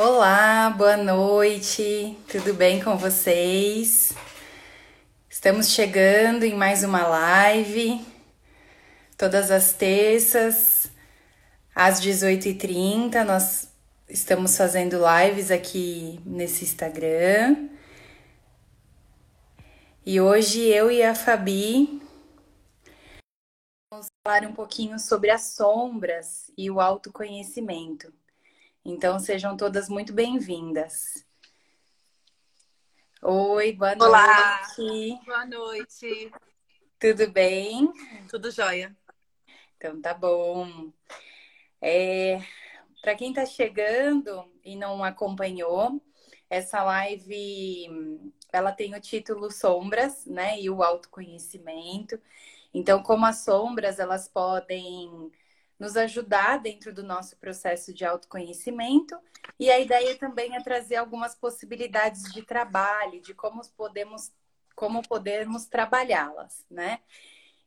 Olá, boa noite, tudo bem com vocês? Estamos chegando em mais uma live, todas as terças, às 18h30, nós estamos fazendo lives aqui nesse Instagram. E hoje eu e a Fabi vamos falar um pouquinho sobre as sombras e o autoconhecimento. Então, sejam todas muito bem-vindas. Oi, boa Olá. noite. Boa noite. Tudo bem? Tudo jóia. Então, tá bom. É, Para quem está chegando e não acompanhou, essa live ela tem o título Sombras, né? E o autoconhecimento. Então, como as sombras elas podem nos ajudar dentro do nosso processo de autoconhecimento. E a ideia também é trazer algumas possibilidades de trabalho, de como podemos, como podemos trabalhá-las, né?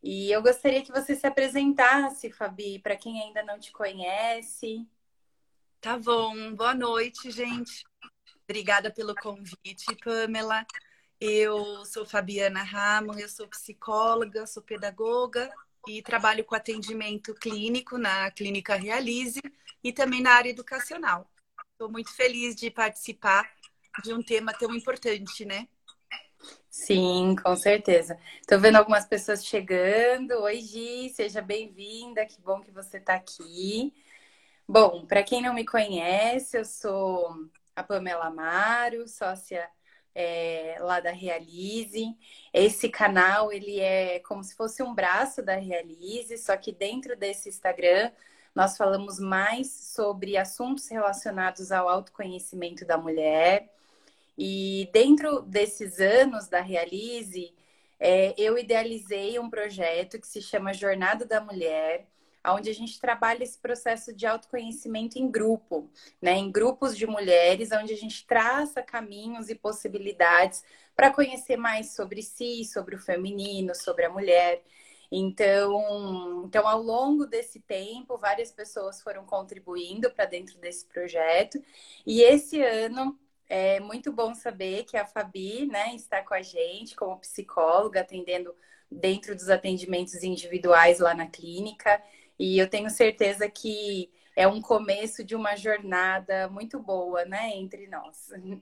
E eu gostaria que você se apresentasse, Fabi, para quem ainda não te conhece. Tá bom. Boa noite, gente. Obrigada pelo convite, Pamela. Eu sou Fabiana Ramon, eu sou psicóloga, sou pedagoga e trabalho com atendimento clínico na Clínica Realize e também na área educacional. Estou muito feliz de participar de um tema tão importante, né? Sim, com certeza. Estou vendo algumas pessoas chegando. Oi, Gi, seja bem-vinda. Que bom que você está aqui. Bom, para quem não me conhece, eu sou a Pamela Amaro, sócia é, lá da Realize. Esse canal ele é como se fosse um braço da Realize, só que dentro desse Instagram nós falamos mais sobre assuntos relacionados ao autoconhecimento da mulher. E dentro desses anos da Realize, é, eu idealizei um projeto que se chama Jornada da Mulher, onde a gente trabalha esse processo de autoconhecimento em grupo, né? Em grupos de mulheres, onde a gente traça caminhos e possibilidades para conhecer mais sobre si, sobre o feminino, sobre a mulher. Então, então, ao longo desse tempo, várias pessoas foram contribuindo para dentro desse projeto. E esse ano é muito bom saber que a Fabi, né, está com a gente como psicóloga, atendendo dentro dos atendimentos individuais lá na clínica. E eu tenho certeza que é um começo de uma jornada muito boa, né, entre nós.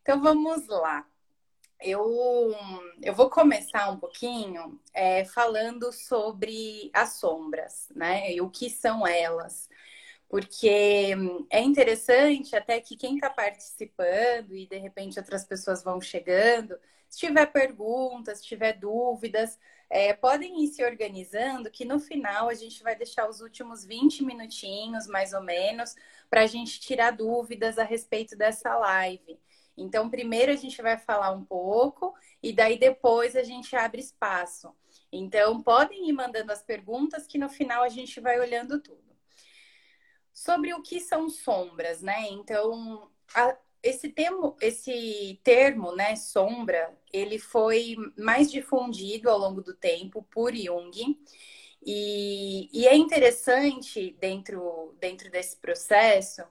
Então vamos lá. Eu, eu vou começar um pouquinho é, falando sobre as sombras, né? E o que são elas. Porque é interessante até que quem está participando e de repente outras pessoas vão chegando, se tiver perguntas, se tiver dúvidas, é, podem ir se organizando, que no final a gente vai deixar os últimos 20 minutinhos, mais ou menos, para a gente tirar dúvidas a respeito dessa live. Então, primeiro a gente vai falar um pouco e daí depois a gente abre espaço. Então, podem ir mandando as perguntas que no final a gente vai olhando tudo. Sobre o que são sombras, né? Então, a, esse termo, esse termo, né, sombra, ele foi mais difundido ao longo do tempo por Jung. E, e é interessante, dentro, dentro desse processo,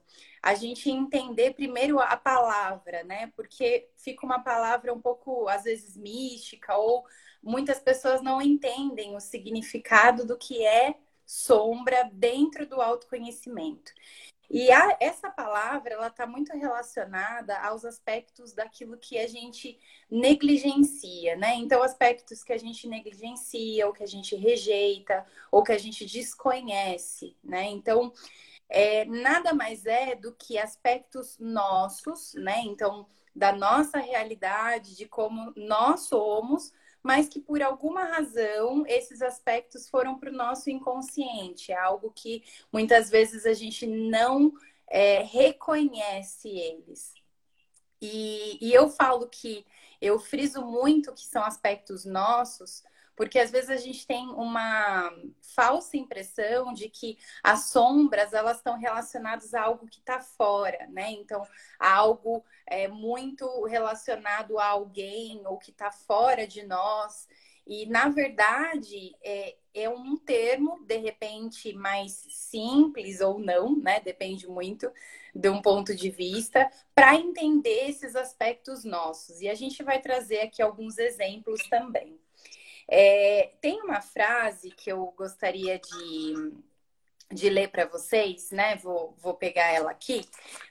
a gente entender primeiro a palavra, né? Porque fica uma palavra um pouco, às vezes, mística, ou muitas pessoas não entendem o significado do que é sombra dentro do autoconhecimento. E a, essa palavra ela está muito relacionada aos aspectos daquilo que a gente negligencia, né? Então, aspectos que a gente negligencia, ou que a gente rejeita, ou que a gente desconhece, né? Então, é, nada mais é do que aspectos nossos, né? Então, da nossa realidade, de como nós somos, mas que por alguma razão esses aspectos foram para o nosso inconsciente, é algo que muitas vezes a gente não é, reconhece eles. E, e eu falo que eu friso muito que são aspectos nossos, porque às vezes a gente tem uma falsa impressão de que as sombras elas estão relacionadas a algo que está fora, né? Então, algo é, muito relacionado a alguém ou que está fora de nós. E na verdade, é, é um termo, de repente, mais simples ou não, né? Depende muito de um ponto de vista, para entender esses aspectos nossos. E a gente vai trazer aqui alguns exemplos também. É, tem uma frase que eu gostaria de, de ler para vocês, né? Vou, vou pegar ela aqui,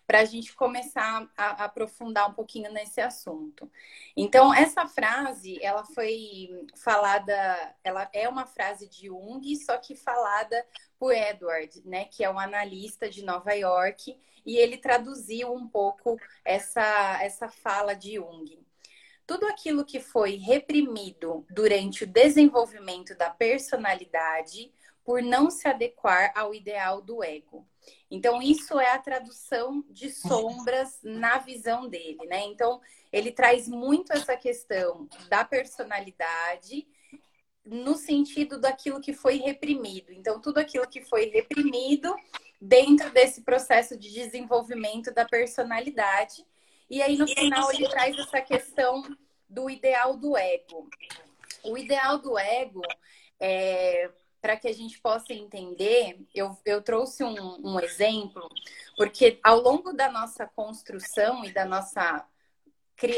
para a gente começar a, aprofundar um pouquinho nesse assunto. Então, essa frase, ela foi falada, ela é uma frase de Jung, só que falada por Edward, né? Que é um analista de Nova York, e ele traduziu um pouco essa, essa fala de Jung tudo aquilo que foi reprimido durante o desenvolvimento da personalidade por não se adequar ao ideal do ego. Então, isso é a tradução de sombras na visão dele, né? Então, ele traz muito essa questão da personalidade no sentido daquilo que foi reprimido. Então, tudo aquilo que foi reprimido dentro desse processo de desenvolvimento da personalidade e aí, no final, ele traz essa questão do ideal do ego. O ideal do ego, é, para que a gente possa entender, eu, eu trouxe um, um exemplo, porque ao longo da nossa construção e da nossa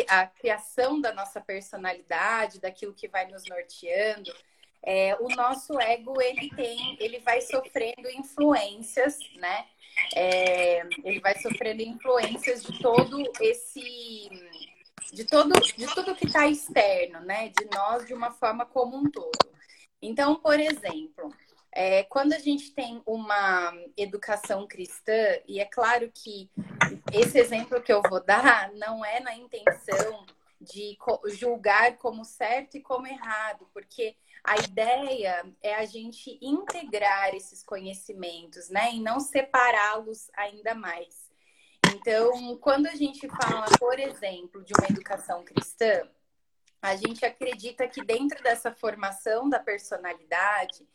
a criação da nossa personalidade, daquilo que vai nos norteando, é, o nosso ego ele tem, ele vai sofrendo influências, né? É, ele vai sofrendo influências de todo esse de todo de tudo que está externo, né? De nós de uma forma como um todo. Então, por exemplo, é, quando a gente tem uma educação cristã, e é claro que esse exemplo que eu vou dar não é na intenção de julgar como certo e como errado, porque a ideia é a gente integrar esses conhecimentos, né? E não separá-los ainda mais. Então, quando a gente fala, por exemplo, de uma educação cristã, a gente acredita que dentro dessa formação da personalidade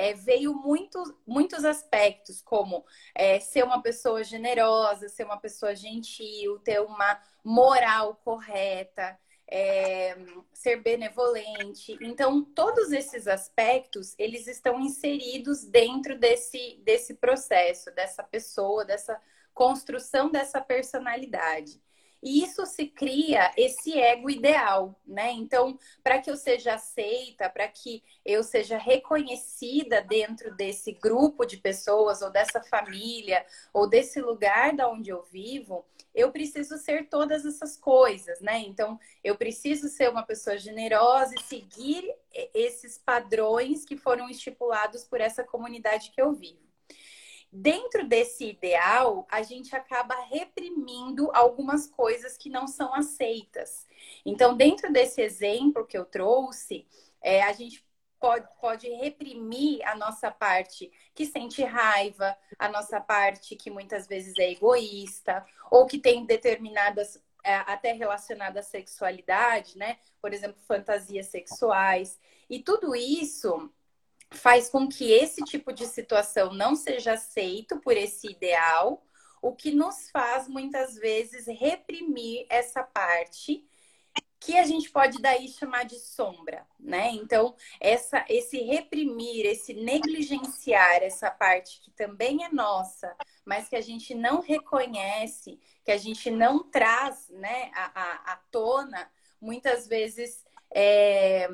é, veio muito, muitos aspectos, como é, ser uma pessoa generosa, ser uma pessoa gentil, ter uma moral correta, é, ser benevolente. Então, todos esses aspectos, eles estão inseridos dentro desse, desse processo, dessa pessoa, dessa construção dessa personalidade. E isso se cria esse ego ideal, né? Então, para que eu seja aceita, para que eu seja reconhecida dentro desse grupo de pessoas, ou dessa família, ou desse lugar da onde eu vivo, eu preciso ser todas essas coisas, né? Então, eu preciso ser uma pessoa generosa e seguir esses padrões que foram estipulados por essa comunidade que eu vivo. Dentro desse ideal, a gente acaba reprimindo algumas coisas que não são aceitas. Então, dentro desse exemplo que eu trouxe, é, a gente pode, pode reprimir a nossa parte que sente raiva, a nossa parte que muitas vezes é egoísta, ou que tem determinadas, é, até relacionada à sexualidade, né? Por exemplo, fantasias sexuais. E tudo isso faz com que esse tipo de situação não seja aceito por esse ideal, o que nos faz muitas vezes reprimir essa parte que a gente pode daí chamar de sombra, né? Então, essa, esse reprimir, esse negligenciar essa parte que também é nossa, mas que a gente não reconhece, que a gente não traz, né, à, à, tona, muitas vezes é,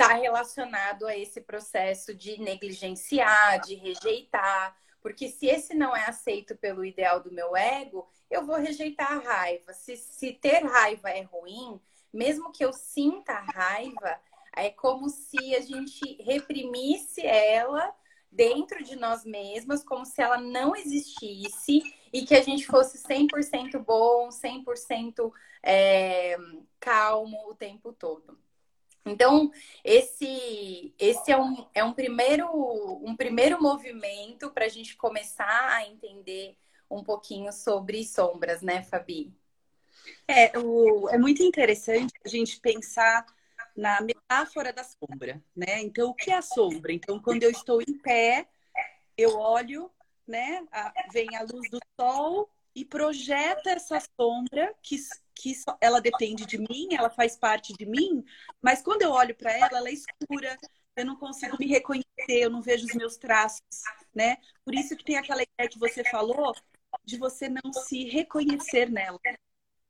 está relacionado a esse processo de negligenciar, de rejeitar, porque se esse não é aceito pelo ideal do meu ego, eu vou rejeitar a raiva. Se, se ter raiva é ruim, mesmo que eu sinta a raiva, é como se a gente reprimisse ela dentro de nós mesmas, como se ela não existisse e que a gente fosse 100% bom, 100% é, calmo o tempo todo. Então, esse, esse é, um, é um, primeiro, um primeiro movimento para a gente começar a entender um pouquinho sobre sombras, né, Fabi? É, o, é muito interessante a gente pensar na metáfora da sombra, né? Então, o que é a sombra? Então, quando eu estou em pé, eu olho, né? A, vem a luz do sol e projeta essa sombra que que ela depende de mim, ela faz parte de mim, mas quando eu olho para ela, ela é escura, eu não consigo me reconhecer, eu não vejo os meus traços, né? Por isso que tem aquela ideia que você falou de você não se reconhecer nela,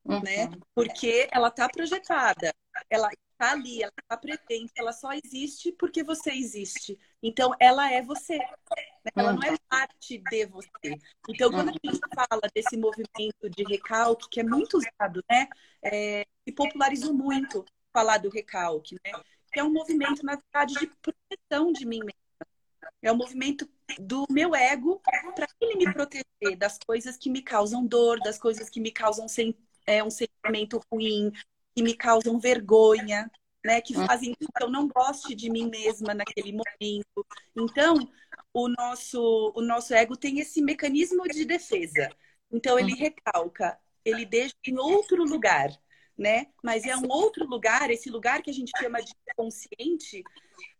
uhum. né? Porque ela está projetada, ela está ali, ela está presente, ela só existe porque você existe. Então, ela é você. Né? Ela não é parte de você. Então, quando a gente fala desse movimento de recalque, que é muito usado, né? É, se popularizou muito falar do recalque, né? Que é um movimento, na verdade, de proteção de mim mesma. É um movimento do meu ego para ele me proteger das coisas que me causam dor, das coisas que me causam sem, é, um sentimento ruim, que me causam vergonha, né? Que fazem com que eu não goste de mim mesma naquele momento. Então, o nosso, o nosso ego tem esse mecanismo de defesa. Então, ele recalca, ele deixa em outro lugar né? Mas é um outro lugar, esse lugar que a gente chama de consciente,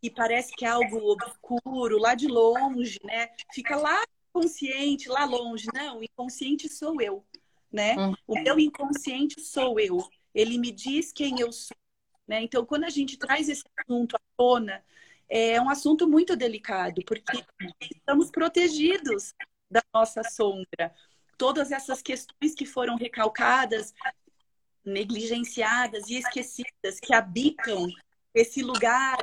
e parece que é algo obscuro, lá de longe, né? Fica lá consciente, lá longe. Não, o inconsciente sou eu, né? O meu inconsciente sou eu. Ele me diz quem eu sou, né? Então, quando a gente traz esse assunto à tona, é um assunto muito delicado, porque estamos protegidos da nossa sombra. Todas essas questões que foram recalcadas negligenciadas e esquecidas que habitam esse lugar,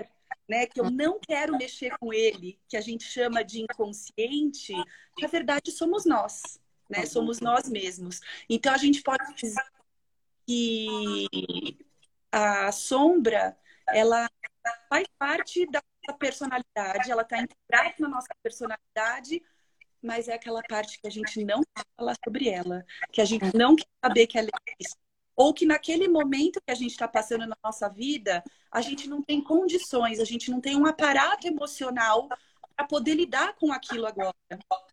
né, que eu não quero mexer com ele, que a gente chama de inconsciente, na verdade somos nós, né? Somos nós mesmos. Então a gente pode dizer que a sombra, ela faz parte da nossa personalidade, ela está integrada na nossa personalidade, mas é aquela parte que a gente não quer falar sobre ela, que a gente não quer saber que ela existe ou que naquele momento que a gente está passando na nossa vida, a gente não tem condições, a gente não tem um aparato emocional para poder lidar com aquilo agora.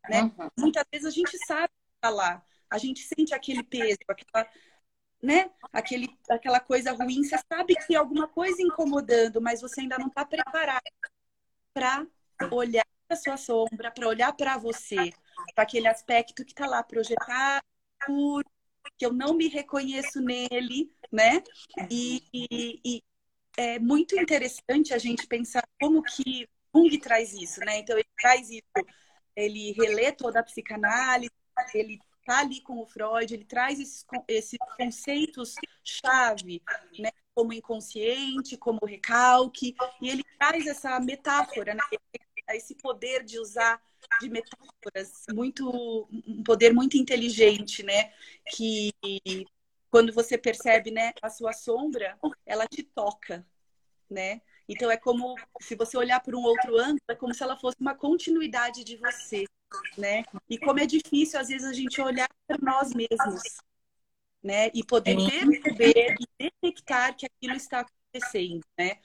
Né? Uhum. Muitas vezes a gente sabe falar, a gente sente aquele peso, aquela, né? Aquele, aquela coisa ruim, você sabe que tem alguma coisa incomodando, mas você ainda não está preparado para olhar para sua sombra, para olhar para você, para aquele aspecto que está lá projetado, que eu não me reconheço nele, né? E, e, e, é muito interessante a gente pensar como que Jung traz isso, né? Então ele traz isso, ele relê toda a psicanálise, ele tá ali com o Freud, ele traz esses, esses conceitos chave, né? Como inconsciente, como recalque, e ele traz essa metáfora, né? Esse poder de usar de metáforas, muito um poder muito inteligente, né? Que quando você percebe, né, a sua sombra, ela te toca, né? Então é como se você olhar por um outro ângulo, é como se ela fosse uma continuidade de você, né? E como é difícil às vezes a gente olhar para nós mesmos, né? E poder perceber e detectar que aquilo está acontecendo, né?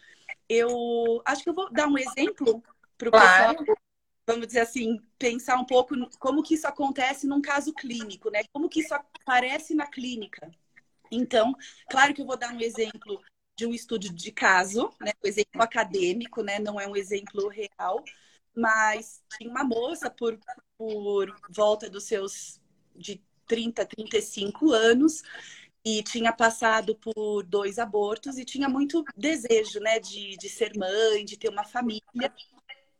Eu acho que eu vou dar um exemplo para o claro. pessoal vamos dizer assim, pensar um pouco como que isso acontece num caso clínico, né? Como que isso aparece na clínica. Então, claro que eu vou dar um exemplo de um estudo de caso, né? Um exemplo acadêmico, né? Não é um exemplo real, mas tinha uma moça por, por volta dos seus de 30, 35 anos e tinha passado por dois abortos e tinha muito desejo, né, de, de ser mãe, de ter uma família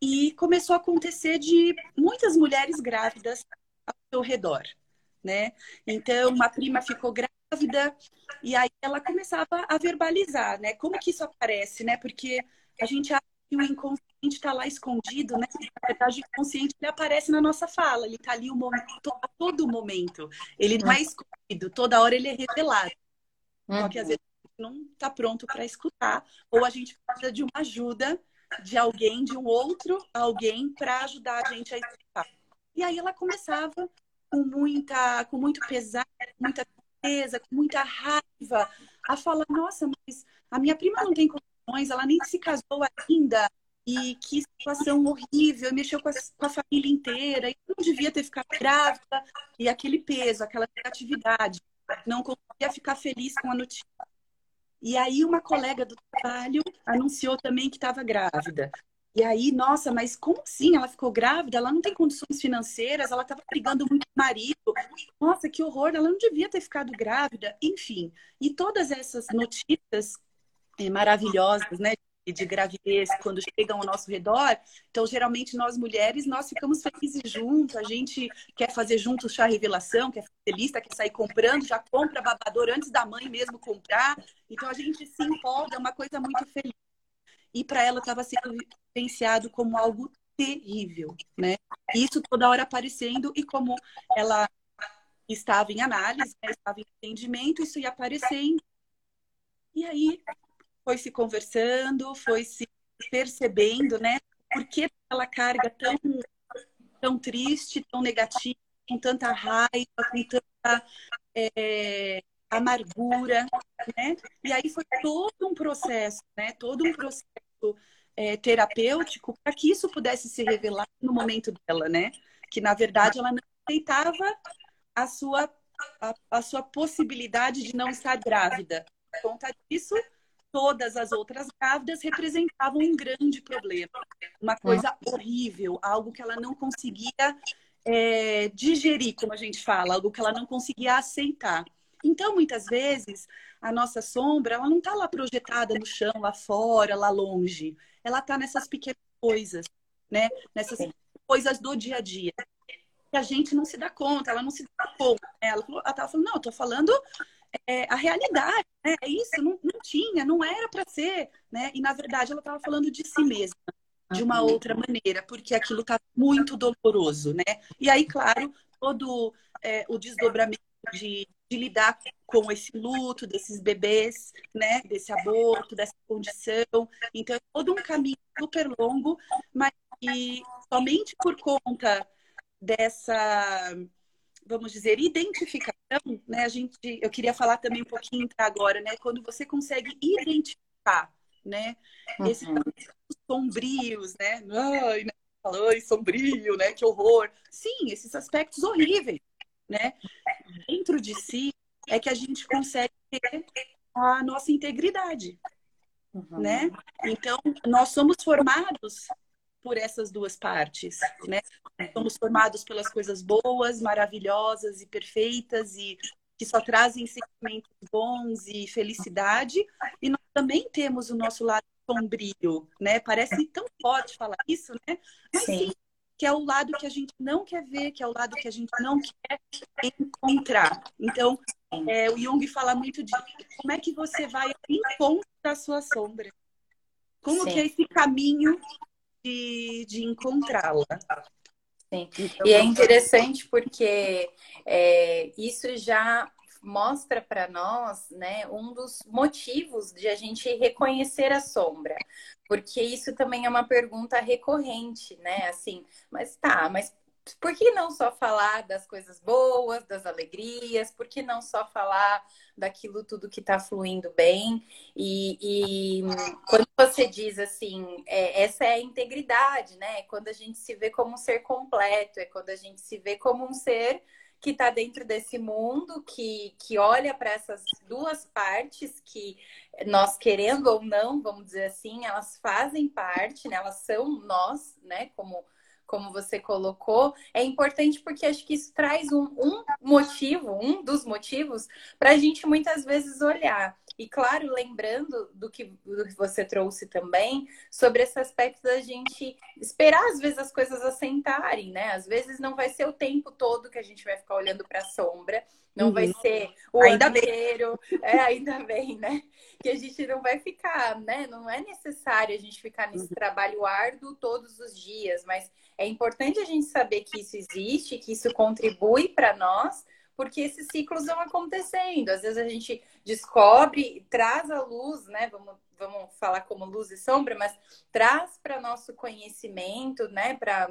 e começou a acontecer de muitas mulheres grávidas ao seu redor, né? Então, uma prima ficou grávida e aí ela começava a verbalizar, né? Como que isso aparece, né? Porque a gente acha que o inconsciente está lá escondido, né? Na verdade, o inconsciente ele aparece na nossa fala, ele está ali o momento, a todo momento. Ele não é escondido, toda hora ele é revelado. Só que às vezes não está pronto para escutar, ou a gente precisa de uma ajuda de alguém, de um outro alguém, para ajudar a gente a explicar. E aí ela começava com muita, com muito pesar, com muita tristeza, com muita raiva, a falar: nossa, mas a minha prima não tem ela nem se casou ainda. E que situação horrível, mexeu com a, com a família inteira, e não devia ter ficado grávida, e aquele peso, aquela negatividade, não conseguia ficar feliz com a notícia. E aí uma colega do trabalho anunciou também que estava grávida. E aí, nossa, mas como assim? Ela ficou grávida? Ela não tem condições financeiras, ela estava brigando muito com o marido. Nossa, que horror, ela não devia ter ficado grávida. Enfim, e todas essas notícias maravilhosas, né? de gravidez quando chegam ao nosso redor. Então, geralmente, nós mulheres, nós ficamos felizes juntos, a gente quer fazer junto chá revelação, quer fazer lista, quer sair comprando, já compra babador antes da mãe mesmo comprar. Então, a gente se empolga, é uma coisa muito feliz. E para ela estava sendo vivenciado como algo terrível, né? Isso toda hora aparecendo e como ela estava em análise, né? estava em atendimento, isso ia aparecendo. E aí foi se conversando, foi se percebendo, né? Por que aquela carga tão, tão triste, tão negativa, com tanta raiva, com tanta é, amargura, né? E aí foi todo um processo, né? Todo um processo é, terapêutico para que isso pudesse se revelar no momento dela, né? Que na verdade ela não aceitava a sua a, a sua possibilidade de não estar grávida. Por conta disso, todas as outras grávidas representavam um grande problema, uma coisa horrível, algo que ela não conseguia é, digerir, como a gente fala, algo que ela não conseguia aceitar. Então, muitas vezes, a nossa sombra, ela não está lá projetada no chão, lá fora, lá longe. Ela está nessas pequenas coisas, né? Nessas coisas do dia a dia. Que a gente não se dá conta, ela não se dá conta. Né? Ela estava falando, não, eu estou falando é, a realidade, né? É isso, não, não tinha, não era para ser, né? E na verdade ela estava falando de si mesma, de uma outra maneira, porque aquilo está muito doloroso, né? E aí, claro, todo é, o desdobramento de, de, lidar com esse luto desses bebês, né? Desse aborto, dessa condição. Então é todo um caminho super longo, mas que somente por conta dessa vamos dizer, identificação, né? A gente, eu queria falar também um pouquinho agora, né? Quando você consegue identificar, né? Esses uhum. sombrios, né? Ai, né? Ai, sombrio, né? Que horror. Sim, esses aspectos horríveis, né? Dentro de si é que a gente consegue ter a nossa integridade, uhum. né? Então, nós somos formados por essas duas partes, né? Somos formados pelas coisas boas, maravilhosas e perfeitas e que só trazem sentimentos bons e felicidade, e nós também temos o nosso lado sombrio, né? Parece tão forte falar isso, né? Mas sim. sim, que é o lado que a gente não quer ver, que é o lado que a gente não quer encontrar. Então, é, o Jung fala muito de como é que você vai encontrar a sua sombra. Como sim. que é esse caminho de, de encontrá-la. Sim. Então, e é interessante porque é, isso já mostra para nós, né, um dos motivos de a gente reconhecer a sombra, porque isso também é uma pergunta recorrente, né? Assim, mas tá, mas por que não só falar das coisas boas, das alegrias? Por que não só falar daquilo tudo que está fluindo bem? E, e, quando você diz assim, é, essa é a integridade, né? É quando a gente se vê como um ser completo, é quando a gente se vê como um ser que está dentro desse mundo, que, que olha para essas duas partes que nós querendo ou não, vamos dizer assim, elas fazem parte, né? Elas são nós, né? Como como você colocou, é importante porque acho que isso traz um, um motivo, um dos motivos, para a gente muitas vezes olhar. E claro, lembrando do que, do que você trouxe também, sobre esse aspecto da gente esperar, às vezes, as coisas assentarem, né? Às vezes não vai ser o tempo todo que a gente vai ficar olhando para a sombra, não uhum. vai ser o ainda ano bem. inteiro. É, ainda bem, né? Que a gente não vai ficar, né? Não é necessário a gente ficar nesse uhum. trabalho árduo todos os dias, mas é importante a gente saber que isso existe, que isso contribui para nós, porque esses ciclos vão acontecendo. Às vezes a gente descobre, traz a luz, né? Vamos, vamos falar como luz e sombra, mas traz para nosso conhecimento, né? Para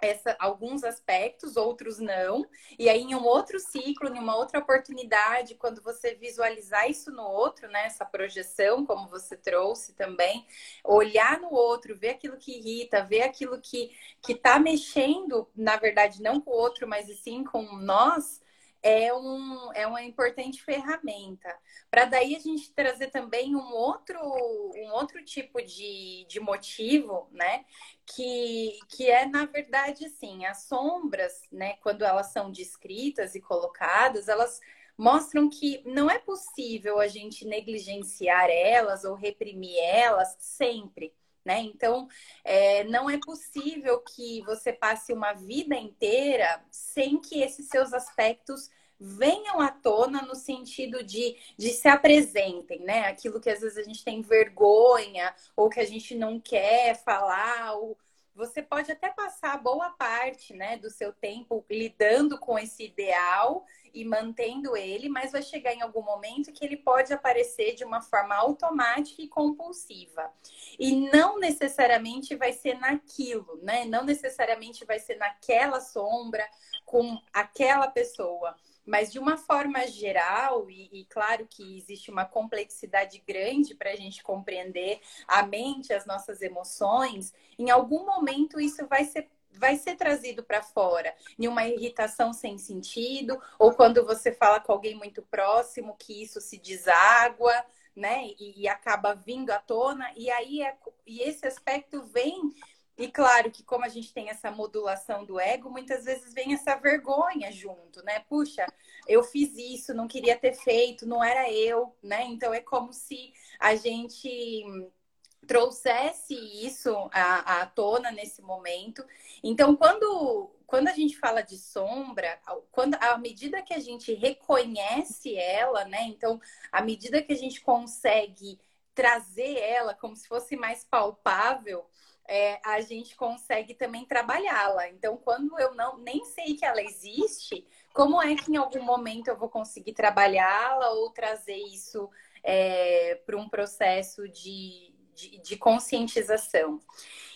essa, alguns aspectos, outros não. E aí, em um outro ciclo, em uma outra oportunidade, quando você visualizar isso no outro, né? Essa projeção, como você trouxe também, olhar no outro, ver aquilo que irrita, ver aquilo que está mexendo, na verdade, não com o outro, mas sim com nós, é, um, é uma importante ferramenta. Para daí a gente trazer também um outro, um outro tipo de, de motivo, né? Que, que é, na verdade, assim, as sombras, né? Quando elas são descritas e colocadas, elas mostram que não é possível a gente negligenciar elas ou reprimir elas sempre. Né? Então, é, não é possível que você passe uma vida inteira sem que esses seus aspectos venham à tona no sentido de, de se apresentem, né? Aquilo que às vezes a gente tem vergonha ou que a gente não quer falar, ou você pode até passar boa parte, né, do seu tempo lidando com esse ideal e mantendo ele, mas vai chegar em algum momento que ele pode aparecer de uma forma automática e compulsiva. E não necessariamente vai ser naquilo, né? Não necessariamente vai ser naquela sombra com aquela pessoa. Mas de uma forma geral, e, e claro que existe uma complexidade grande para a gente compreender a mente, as nossas emoções, em algum momento isso vai ser vai ser trazido para fora em uma irritação sem sentido, ou quando você fala com alguém muito próximo que isso se deságua, né? E, e acaba vindo à tona, e aí é, e esse aspecto vem e claro que como a gente tem essa modulação do ego, muitas vezes vem essa vergonha junto, né? Puxa, eu fiz isso, não queria ter feito, não era eu, né? Então é como se a gente trouxesse isso à, à tona nesse momento. Então, quando, quando a gente fala de sombra, quando à medida que a gente reconhece ela, né? Então, à medida que a gente consegue trazer ela como se fosse mais palpável, é, a gente consegue também trabalhá-la. Então, quando eu não nem sei que ela existe, como é que em algum momento eu vou conseguir trabalhá-la ou trazer isso é, para um processo de, de, de, conscientização?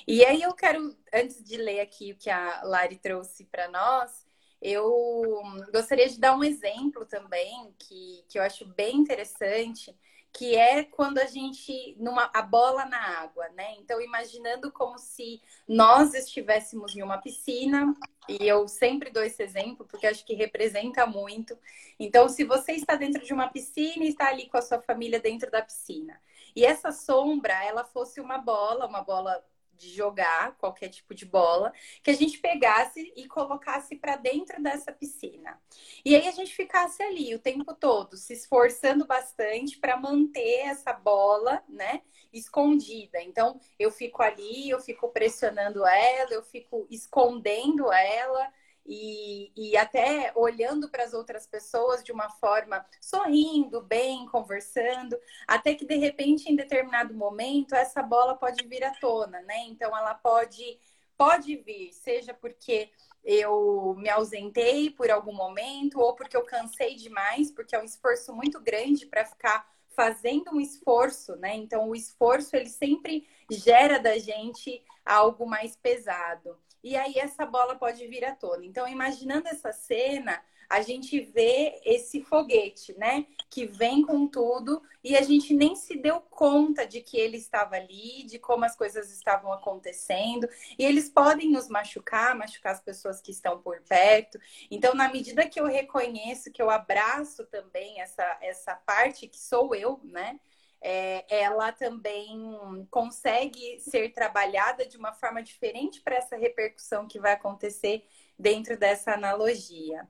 E aí eu quero, antes de ler aqui o que a Lari trouxe para nós, eu gostaria de dar um exemplo também que, que eu acho bem interessante que é quando a gente numa a bola na água, né? Então imaginando como se nós estivéssemos em uma piscina, e eu sempre dou esse exemplo porque acho que representa muito. Então, se você está dentro de uma piscina e está ali com a sua família dentro da piscina, e essa sombra, ela fosse uma bola, uma bola de jogar qualquer tipo de bola, que a gente pegasse e colocasse para dentro dessa piscina. E aí a gente ficasse ali o tempo todo, se esforçando bastante para manter essa bola, né, escondida. Então, eu fico ali, eu fico pressionando ela, eu fico escondendo ela, e, e até olhando para as outras pessoas de uma forma sorrindo, bem, conversando, até que de repente, em determinado momento, essa bola pode vir à tona, né? Então ela pode pode vir, seja porque eu me ausentei por algum momento ou porque eu cansei demais, porque é um esforço muito grande para ficar fazendo um esforço, né? Então o esforço ele sempre gera da gente algo mais pesado e aí essa bola pode vir à tona. Então, imaginando essa cena, a gente vê esse foguete, né? Que vem com tudo e a gente nem se deu conta de que ele estava ali, de como as coisas estavam acontecendo. E eles podem nos machucar, machucar as pessoas que estão por perto. Então, na medida que eu reconheço, que eu abraço também essa, essa parte que sou eu, né? É, ela também consegue ser trabalhada de uma forma diferente para essa repercussão que vai acontecer dentro dessa analogia.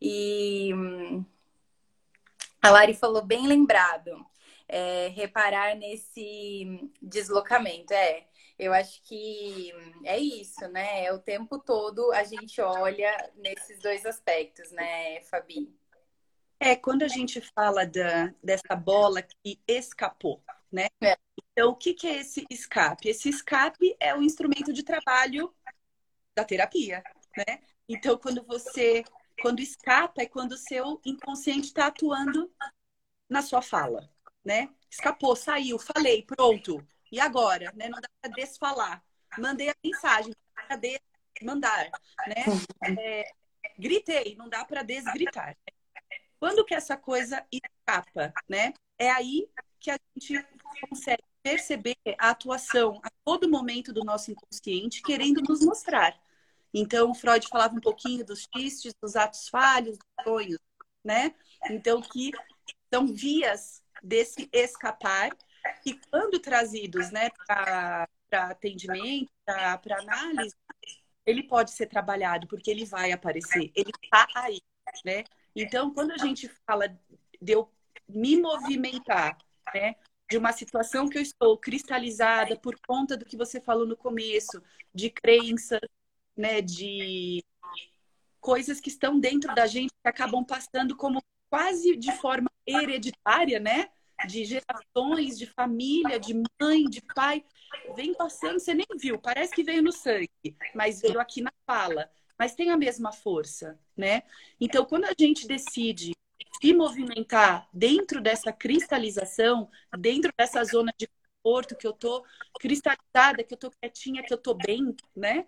E a Lari falou bem lembrado, é, reparar nesse deslocamento. É, eu acho que é isso, né? É o tempo todo a gente olha nesses dois aspectos, né, Fabi? É, quando a gente fala da, dessa bola que escapou, né? É. Então, o que, que é esse escape? Esse escape é o instrumento de trabalho da terapia, né? Então, quando você, quando escapa, é quando o seu inconsciente está atuando na sua fala, né? Escapou, saiu, falei, pronto. E agora, né? Não dá para desfalar. Mandei a mensagem, não dá para desmandar, né? É, gritei, não dá para desgritar. Quando que essa coisa escapa, né? É aí que a gente consegue perceber a atuação a todo momento do nosso inconsciente querendo nos mostrar. Então, Freud falava um pouquinho dos xistes, dos atos falhos, dos sonhos, né? Então, que são vias desse escapar e quando trazidos, né, para atendimento, para análise, ele pode ser trabalhado porque ele vai aparecer, ele está aí, né? Então, quando a gente fala de eu me movimentar, né? De uma situação que eu estou cristalizada por conta do que você falou no começo, de crenças, né? De coisas que estão dentro da gente que acabam passando como quase de forma hereditária, né? De gerações, de família, de mãe, de pai. Vem passando, você nem viu, parece que veio no sangue, mas veio aqui na fala. Mas tem a mesma força, né? Então, quando a gente decide se movimentar dentro dessa cristalização, dentro dessa zona de conforto que eu tô cristalizada, que eu tô quietinha, que eu tô bem, né?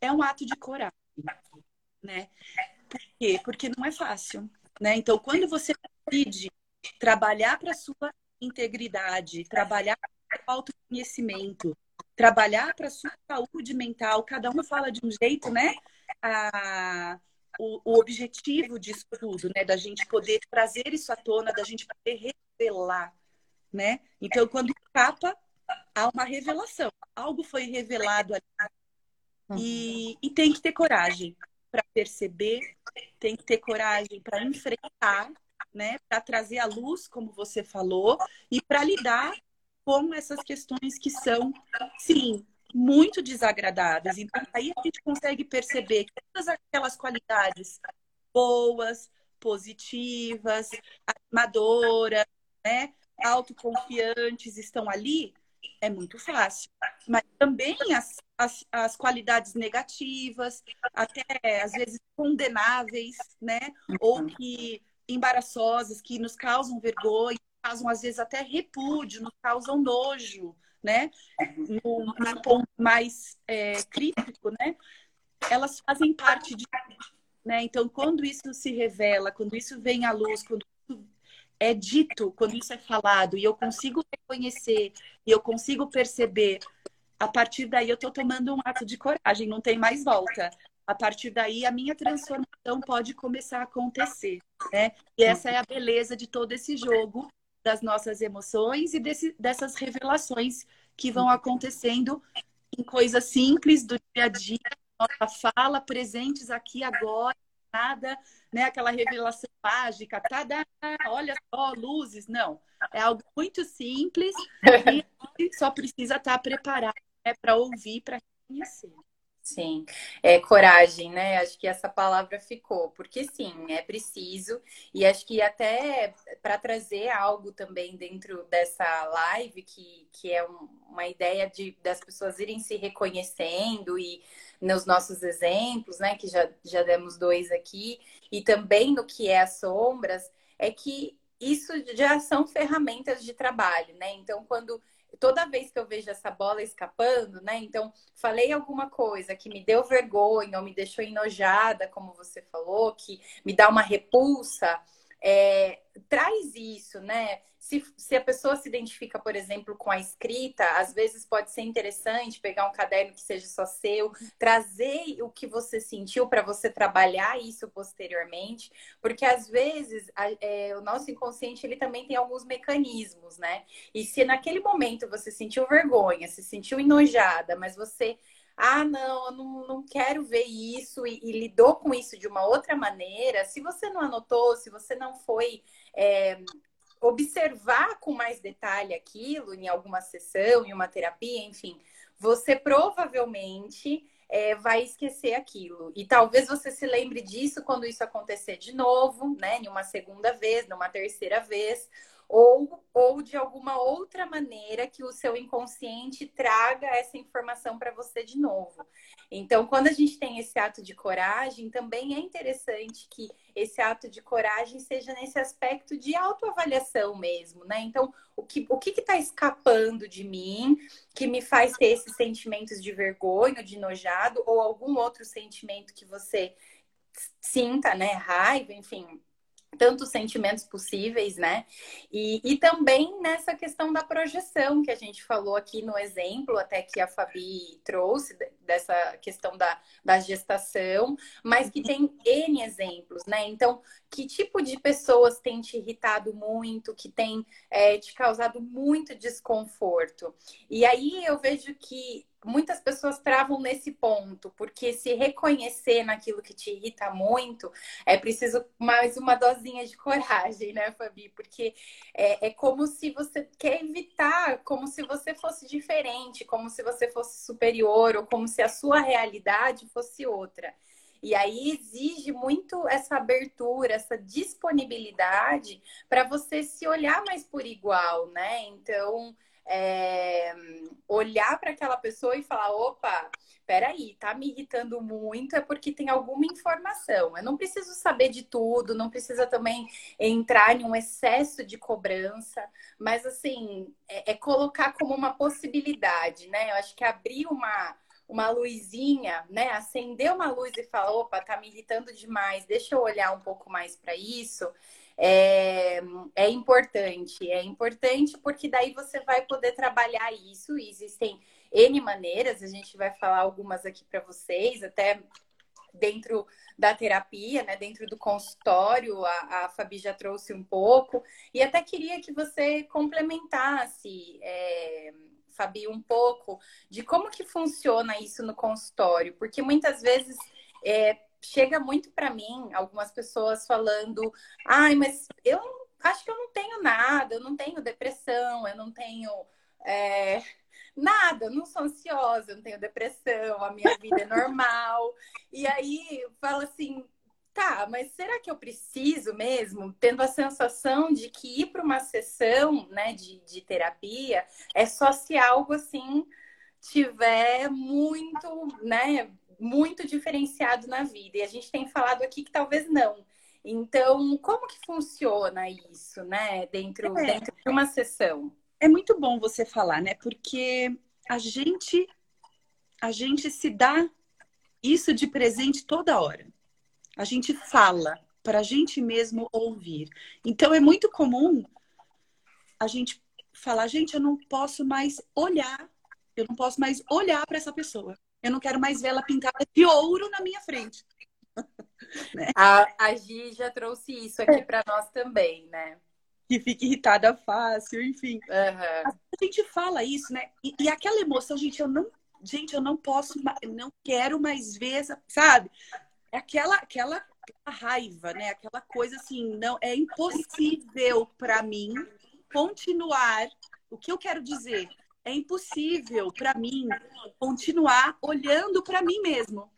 É um ato de coragem, né? Por quê? Porque não é fácil, né? Então, quando você decide trabalhar para sua integridade, trabalhar para o autoconhecimento, trabalhar para sua saúde mental, cada um fala de um jeito, né? A o, o objetivo disso tudo, né? Da gente poder trazer isso à tona, da gente poder revelar, né? Então, quando capa, há uma revelação. Algo foi revelado ali. E, e tem que ter coragem para perceber, tem que ter coragem para enfrentar, né? Para trazer à luz, como você falou, e para lidar com essas questões que são, sim, muito desagradáveis. Então, aí a gente consegue perceber que todas aquelas qualidades boas, positivas, animadoras, né, autoconfiantes estão ali, é muito fácil. Mas também as, as, as, qualidades negativas, até às vezes condenáveis, né? Ou que embaraçosas, que nos causam vergonha, causam às vezes até repúdio, nos causam nojo, né? No, no ponto mais é, crítico, né? Elas fazem parte de. Né? Então, quando isso se revela, quando isso vem à luz, quando isso é dito, quando isso é falado, e eu consigo reconhecer, e eu consigo perceber, a partir daí eu estou tomando um ato de coragem, não tem mais volta. A partir daí, a minha transformação pode começar a acontecer, né? E essa é a beleza de todo esse jogo das nossas emoções e desse, dessas revelações que vão acontecendo em coisas simples do dia a dia, nossa fala, presentes aqui agora, nada, né? Aquela revelação mágica, tá, olha só, luzes, não. É algo muito simples e só precisa estar preparado né, para ouvir, para conhecer. Sim, é coragem, né? Acho que essa palavra ficou, porque sim, é preciso, e acho que até para trazer algo também dentro dessa live, que, que é um, uma ideia de das pessoas irem se reconhecendo e nos nossos exemplos, né? Que já, já demos dois aqui, e também no que é as sombras, é que isso já são ferramentas de trabalho, né? Então, quando toda vez que eu vejo essa bola escapando, né? Então, falei alguma coisa que me deu vergonha ou me deixou enojada, como você falou, que me dá uma repulsa, é, traz isso, né? Se, se a pessoa se identifica, por exemplo, com a escrita, às vezes pode ser interessante pegar um caderno que seja só seu, trazer o que você sentiu para você trabalhar isso posteriormente, porque às vezes a, é, o nosso inconsciente ele também tem alguns mecanismos, né? E se naquele momento você sentiu vergonha, se sentiu enojada, mas você ah, não, eu não, não quero ver isso e, e, lidou com isso de uma outra maneira, se você não anotou, se você não foi é, observar com mais detalhe aquilo em alguma sessão, em uma terapia, enfim, você provavelmente é, vai esquecer aquilo. E talvez você se lembre disso quando isso acontecer de novo, né? Em uma segunda vez, numa terceira vez ou, ou de alguma outra maneira que o seu inconsciente traga essa informação para você de novo. Então, quando a gente tem esse ato de coragem, também é interessante que esse ato de coragem seja nesse aspecto de autoavaliação mesmo, né? Então, o que o que está escapando de mim que me faz ter esses sentimentos de vergonha, de nojado ou algum outro sentimento que você sinta, né? Raiva, enfim, tantos sentimentos possíveis, né? E, e também nessa questão da projeção que a gente falou aqui no exemplo, até que a Fabi trouxe, dessa questão da, da gestação, mas que tem N exemplos, né? Então, que tipo de pessoas tem te irritado muito, que tem é, te causado muito desconforto? E aí eu vejo que muitas pessoas travam nesse ponto, porque se reconhecer naquilo que te irrita muito, é preciso mais uma dosinha de coragem, né, Fabi? Porque é, é como se você quer evitar, como se você fosse diferente, como se você fosse superior, ou como se a sua realidade fosse outra. E aí exige muito essa abertura, essa disponibilidade para você se olhar mais por igual, né? Então, é, olhar para aquela pessoa e falar: opa, peraí, tá me irritando muito, é porque tem alguma informação. Eu não preciso saber de tudo, não precisa também entrar em um excesso de cobrança, mas assim, é, é colocar como uma possibilidade, né? Eu acho que abrir uma uma luzinha, né? Acender uma luz e falar, opa, tá me irritando demais, deixa eu olhar um pouco mais para isso é, é importante. É importante porque daí você vai poder trabalhar isso. Existem N maneiras, a gente vai falar algumas aqui para vocês, até dentro da terapia, né? Dentro do consultório, a, a Fabi já trouxe um pouco. E até queria que você complementasse. É, Fabi, um pouco de como que funciona isso no consultório, porque muitas vezes é, chega muito para mim algumas pessoas falando: ai, mas eu acho que eu não tenho nada, eu não tenho depressão, eu não tenho. É, nada, eu não sou ansiosa, eu não tenho depressão, a minha vida é normal. E aí fala assim, tá, mas será que eu preciso mesmo? Tendo a sensação de que ir para uma sessão né, de, de terapia é só se algo assim tiver muito, né, muito diferenciado na vida. E a gente tem falado aqui que talvez não. Então, como que funciona isso, né, dentro, é. dentro de uma sessão? É muito bom você falar, né? Porque a gente a gente se dá isso de presente toda hora. A gente fala para a gente mesmo ouvir. Então é muito comum a gente falar, gente, eu não posso mais olhar, eu não posso mais olhar para essa pessoa. Eu não quero mais ver ela pintada de ouro na minha frente. né? a, a Gi já trouxe isso aqui para nós também, né? Que fica irritada fácil, enfim. Uhum. A gente fala isso, né? E, e, aquela emoção, gente, eu não, gente, eu não posso, não quero mais ver, essa, sabe? É aquela, aquela raiva, né? Aquela coisa assim, não é impossível para mim continuar. O que eu quero dizer? É impossível para mim continuar olhando para mim mesmo.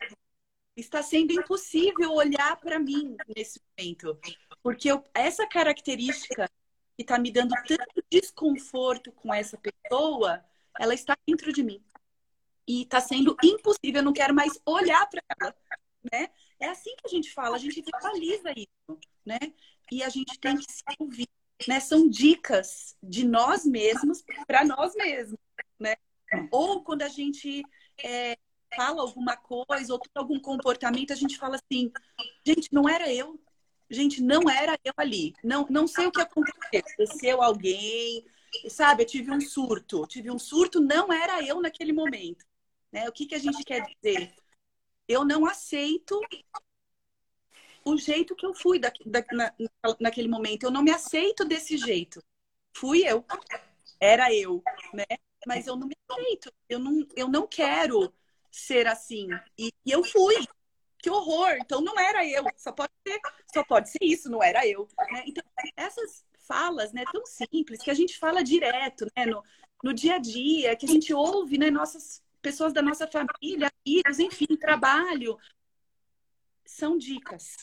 Está sendo impossível olhar para mim nesse momento. Porque eu, essa característica que está me dando tanto desconforto com essa pessoa, ela está dentro de mim. E está sendo impossível, eu não quero mais olhar para ela. Né? É assim que a gente fala, a gente verbaliza isso. Né? E a gente tem que se ouvir né? São dicas de nós mesmos para nós mesmos, né? Ou quando a gente é, fala alguma coisa ou tem algum comportamento, a gente fala assim, gente, não era eu. Gente, não era eu ali. Não, não sei o que aconteceu. Desceu alguém, sabe? Eu tive um surto. tive um surto, não era eu naquele momento. Né? O que, que a gente quer dizer? Eu não aceito o jeito que eu fui da, da, na, naquele momento. Eu não me aceito desse jeito. Fui eu. Era eu, né? Mas eu não me aceito. Eu não, eu não quero ser assim. E, e eu fui. Que horror! Então não era eu. Só pode ser, só pode ser isso, não era eu. Né? Então, essas falas, né, tão simples, que a gente fala direto, né, no, no dia a dia, que a gente ouve, né, nossas pessoas da nossa família, amigos, enfim, trabalho, são dicas,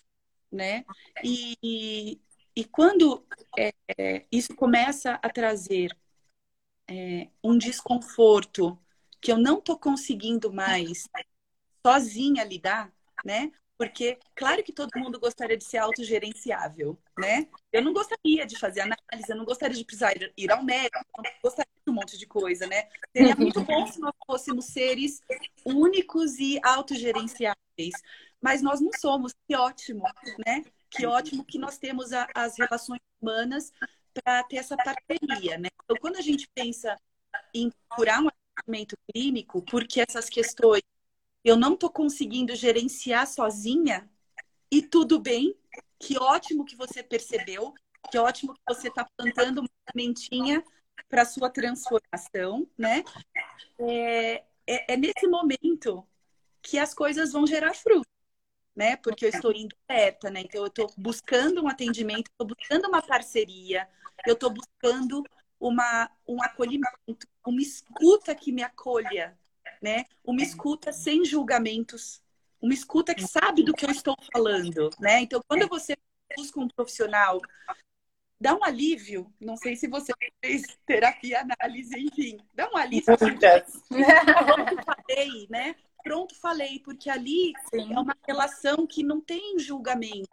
né? E, e quando é, é, isso começa a trazer é, um desconforto que eu não estou conseguindo mais sozinha lidar, né? Porque, claro que todo mundo gostaria de ser autogerenciável, né? Eu não gostaria de fazer análise, eu não gostaria de precisar ir, ao médico, eu não gostaria de um monte de coisa, né? Seria muito bom se nós fôssemos seres únicos e autogerenciáveis mas nós não somos. Que ótimo, né? Que ótimo que nós temos a, as relações humanas para ter essa parceria, né? Então, quando a gente pensa em curar um atendimento clínico, porque essas questões eu não estou conseguindo gerenciar sozinha, e tudo bem, que ótimo que você percebeu, que ótimo que você está plantando uma sementinha para sua transformação, né? É, é, é nesse momento que as coisas vão gerar fruto, né? Porque eu estou indo certa, né? Então eu estou buscando um atendimento, estou buscando uma parceria, eu estou buscando uma, um acolhimento, uma escuta que me acolha, né? Uma escuta sem julgamentos, uma escuta que sabe do que eu estou falando, né? Então quando você busca um profissional dá um alívio. Não sei se você fez terapia, análise, enfim, dá um alívio. Pronto, falei, né? Pronto, falei, porque ali Sim. é uma relação que não tem julgamento.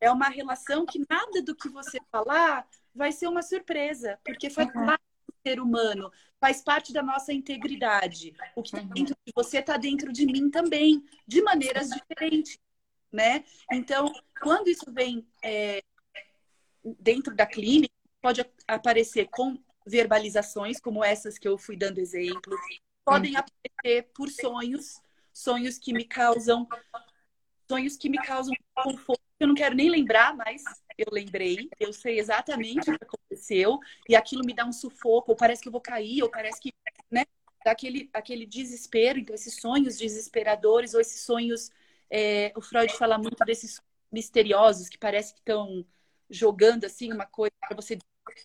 É uma relação que nada do que você falar vai ser uma surpresa, porque faz uhum. Ser humano, faz parte da nossa integridade. O que está uhum. dentro de você está dentro de mim também, de maneiras diferentes, né? Então, quando isso vem é, dentro da clínica, pode aparecer com verbalizações, como essas que eu fui dando exemplo, podem uhum. aparecer por sonhos, sonhos que me causam sonhos que me causam conforto. Eu não quero nem lembrar, mas eu lembrei, eu sei exatamente o que aconteceu e aquilo me dá um sufoco, ou parece que eu vou cair, ou parece que, né, dá aquele, aquele desespero. Então, esses sonhos desesperadores, ou esses sonhos, é, o Freud fala muito desses misteriosos que parece que estão jogando assim uma coisa para você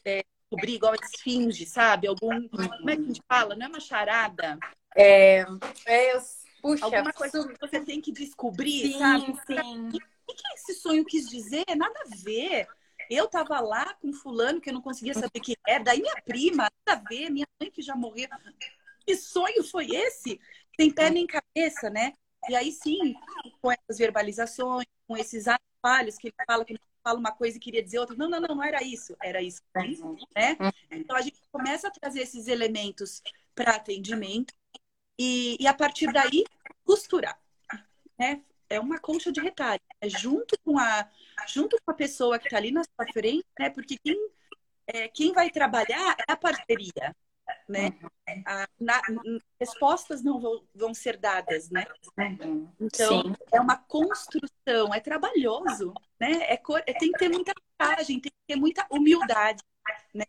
é, descobrir, igual a esfinge, sabe? Algum. Como é que a gente fala? Não é uma charada? É. é eu, puxa, Alguma coisa que você tem que descobrir, sim, sabe? Sim. O que esse sonho quis dizer? Nada a ver. Eu tava lá com fulano que eu não conseguia saber quem é, daí minha prima, nada a ver, minha mãe que já morreu. Que sonho foi esse? Tem pé nem cabeça, né? E aí sim, com essas verbalizações, com esses atalhos que ele fala que fala uma coisa e queria dizer outra. Não, não, não, não era isso, era isso, né? Então a gente começa a trazer esses elementos para atendimento e, e, a partir daí costurar, né? É uma concha de retalho, é junto com a junto com a pessoa que está ali na sua frente, né? Porque quem é, quem vai trabalhar é a parceria, né? A, na, respostas não vão, vão, ser dadas, né? Então, Sim. é uma construção, é trabalhoso, né? É, é, tem que ter muita coragem, tem que ter muita humildade, né?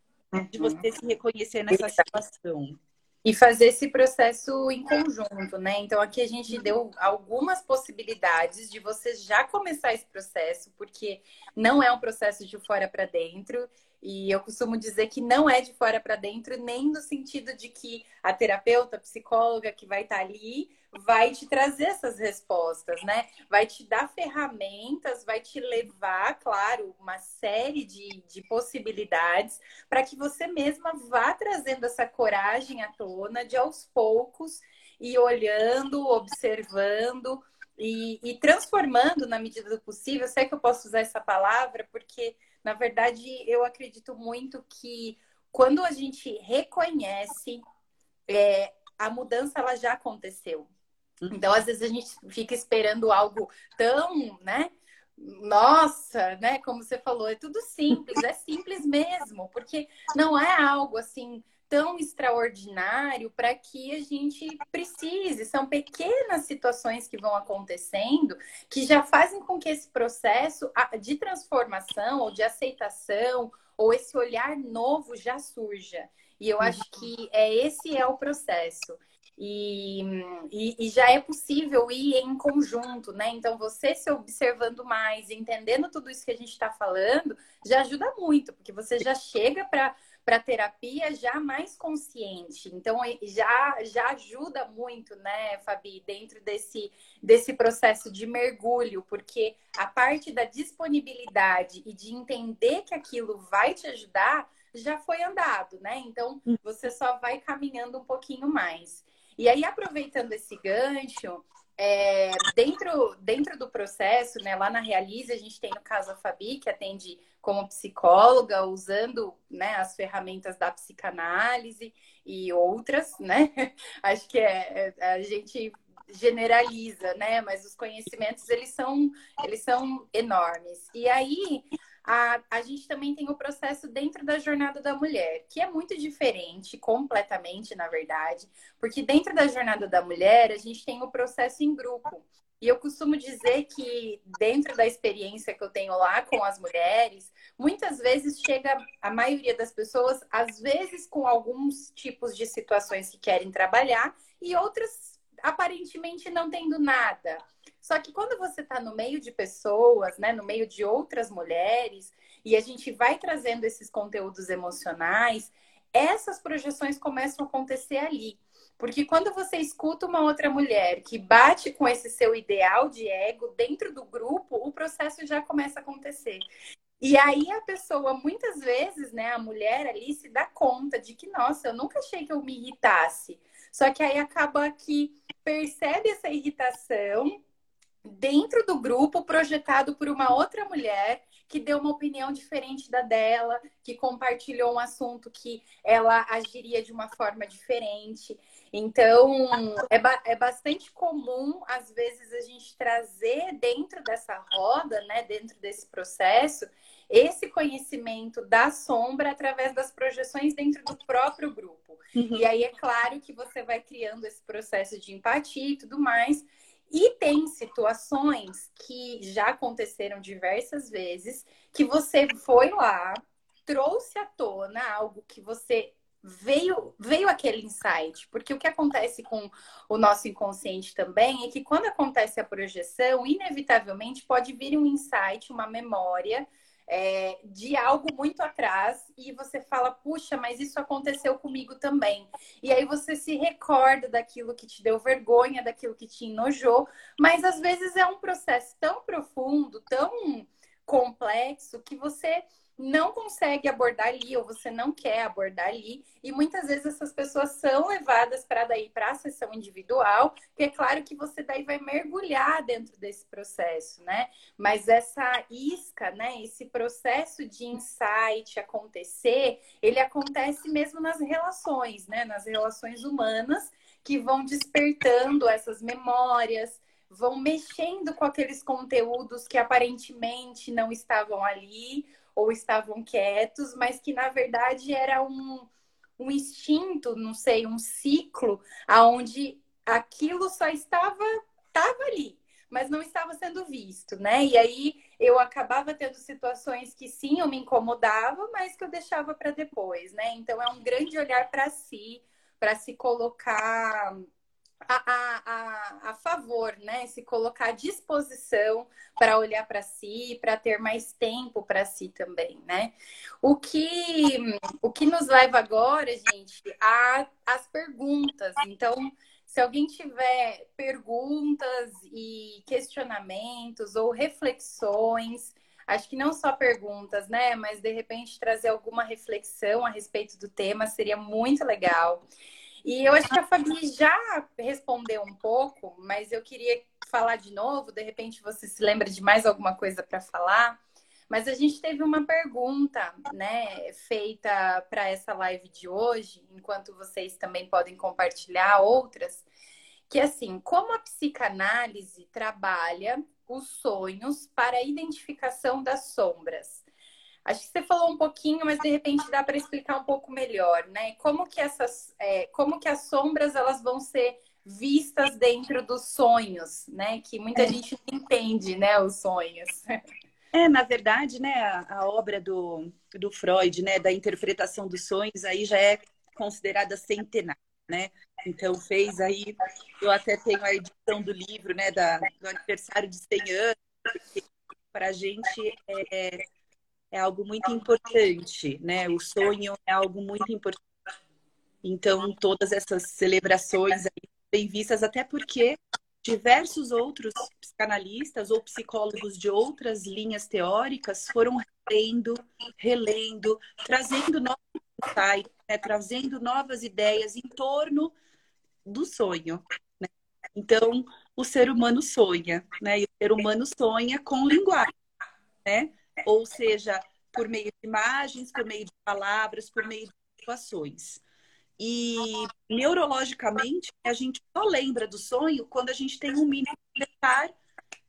De você se reconhecer nessa situação. E fazer esse processo em conjunto, né? Então, aqui a gente deu algumas possibilidades de você já começar esse processo, porque não é um processo de fora para dentro. E eu costumo dizer que não é de fora para dentro, nem no sentido de que a terapeuta, a psicóloga que vai estar tá ali vai te trazer essas respostas, né? Vai te dar ferramentas, vai te levar, claro, uma série de, de possibilidades para que você mesma vá trazendo essa coragem à tona de aos poucos e olhando, observando e, e transformando na medida do possível. Sei que eu posso usar essa palavra porque, na verdade, eu acredito muito que quando a gente reconhece é, a mudança ela já aconteceu. Então, às vezes, a gente fica esperando algo tão, né? Nossa, né? Como você falou, é tudo simples, é simples mesmo, porque não é algo assim tão extraordinário para que a gente precise. São pequenas situações que vão acontecendo que já fazem com que esse processo de transformação ou de aceitação ou esse olhar novo já surja. E eu acho que é esse é o processo. E, e, e, já é possível ir em conjunto, né? Então, você se observando mais, entendendo tudo isso que a gente está falando, já ajuda muito, porque você já chega para para terapia já mais consciente. Então já já ajuda muito, né, Fabi, dentro desse desse processo de mergulho, porque a parte da disponibilidade e de entender que aquilo vai te ajudar já foi andado, né? Então hum. você só vai caminhando um pouquinho mais. E aí, aproveitando esse gancho, é, dentro, dentro do processo, né, lá na Realize, a gente tem no caso a Fabi, que atende como psicóloga, usando né, as ferramentas da psicanálise e outras, né? Acho que é, é, a gente generaliza, né? Mas os conhecimentos, eles são, eles são enormes. E aí, a, a gente também tem o processo dentro da jornada da mulher, que é muito diferente, completamente, na verdade, porque dentro da jornada da mulher, a gente tem o processo em grupo. E eu costumo dizer que, dentro da experiência que eu tenho lá com as mulheres, muitas vezes chega a maioria das pessoas, às vezes com alguns tipos de situações que querem trabalhar e outras aparentemente não tendo nada. Só que quando você está no meio de pessoas, né, no meio de outras mulheres, e a gente vai trazendo esses conteúdos emocionais, essas projeções começam a acontecer ali. Porque quando você escuta uma outra mulher que bate com esse seu ideal de ego dentro do grupo, o processo já começa a acontecer. E aí a pessoa, muitas vezes, né, a mulher ali se dá conta de que, nossa, eu nunca achei que eu me irritasse. Só que aí acaba que percebe essa irritação dentro do grupo projetado por uma outra mulher que deu uma opinião diferente da dela, que compartilhou um assunto que ela agiria de uma forma diferente. Então, é, ba é bastante comum, às vezes, a gente trazer dentro dessa roda, né, dentro desse processo, esse conhecimento da sombra através das projeções dentro do próprio grupo. Uhum. E aí é claro que você vai criando esse processo de empatia e tudo mais. E tem situações que já aconteceram diversas vezes que você foi lá, trouxe à tona algo que você veio veio aquele insight, porque o que acontece com o nosso inconsciente também é que quando acontece a projeção, inevitavelmente pode vir um insight, uma memória é, de algo muito atrás e você fala, puxa, mas isso aconteceu comigo também. E aí você se recorda daquilo que te deu vergonha, daquilo que te enojou, mas às vezes é um processo tão profundo, tão complexo, que você não consegue abordar ali ou você não quer abordar ali e muitas vezes essas pessoas são levadas para daí para a sessão individual, que é claro que você daí vai mergulhar dentro desse processo, né? Mas essa isca, né, esse processo de insight acontecer, ele acontece mesmo nas relações, né, nas relações humanas que vão despertando essas memórias, vão mexendo com aqueles conteúdos que aparentemente não estavam ali ou estavam quietos, mas que na verdade era um, um instinto, não sei, um ciclo aonde aquilo só estava estava ali, mas não estava sendo visto, né? E aí eu acabava tendo situações que sim, eu me incomodava, mas que eu deixava para depois, né? Então é um grande olhar para si, para se colocar a, a, a, favor, né? Se colocar à disposição para olhar para si, para ter mais tempo para si também, né? O que, o que nos leva agora, gente, a as perguntas. Então, se alguém tiver perguntas e questionamentos ou reflexões, acho que não só perguntas, né? Mas de repente trazer alguma reflexão a respeito do tema seria muito legal. E eu acho que a Fabi já respondeu um pouco, mas eu queria falar de novo. De repente você se lembra de mais alguma coisa para falar. Mas a gente teve uma pergunta, né, feita para essa live de hoje, enquanto vocês também podem compartilhar outras, que é assim, como a psicanálise trabalha os sonhos para a identificação das sombras? Acho que você falou um pouquinho, mas de repente dá para explicar um pouco melhor, né? Como que essas, é, como que as sombras elas vão ser vistas dentro dos sonhos, né? Que muita é. gente não entende, né? Os sonhos. É, na verdade, né? A, a, obra do, do Freud, né? Da interpretação dos sonhos, aí já é considerada centenária, né? Então fez aí, eu até tenho a edição do livro, né? Da, do aniversário de 100 anos, para a gente é, é algo muito importante, né? O sonho é algo muito importante. Então, todas essas celebrações aí bem vistas, até porque diversos outros psicanalistas ou psicólogos de outras linhas teóricas foram relendo, relendo, trazendo novos insights, né? trazendo novas ideias em torno do sonho. Né? Então, o ser humano sonha, né? E o ser humano sonha com linguagem, né? Ou seja, por meio de imagens, por meio de palavras, por meio de situações. E neurologicamente, a gente só lembra do sonho quando a gente tem um mínimo detalhe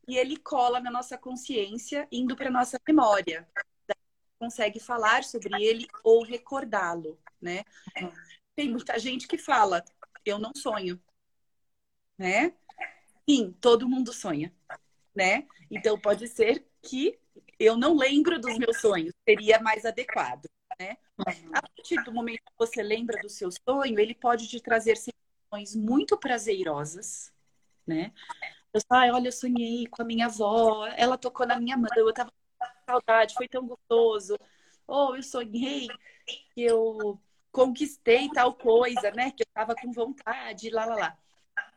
e ele cola na nossa consciência, indo para nossa memória. Daí consegue falar sobre ele ou recordá-lo, né? Tem muita gente que fala, eu não sonho, né? Sim, todo mundo sonha, né? Então pode ser que eu não lembro dos meus sonhos, seria mais adequado, né? A partir do momento que você lembra do seu sonho, ele pode te trazer sensações muito prazerosas, né? Eu falo, olha, eu sonhei com a minha avó, ela tocou na minha mão, eu tava com saudade, foi tão gostoso. Ou eu sonhei que eu conquistei tal coisa, né? Que eu tava com vontade, lá, lá, lá.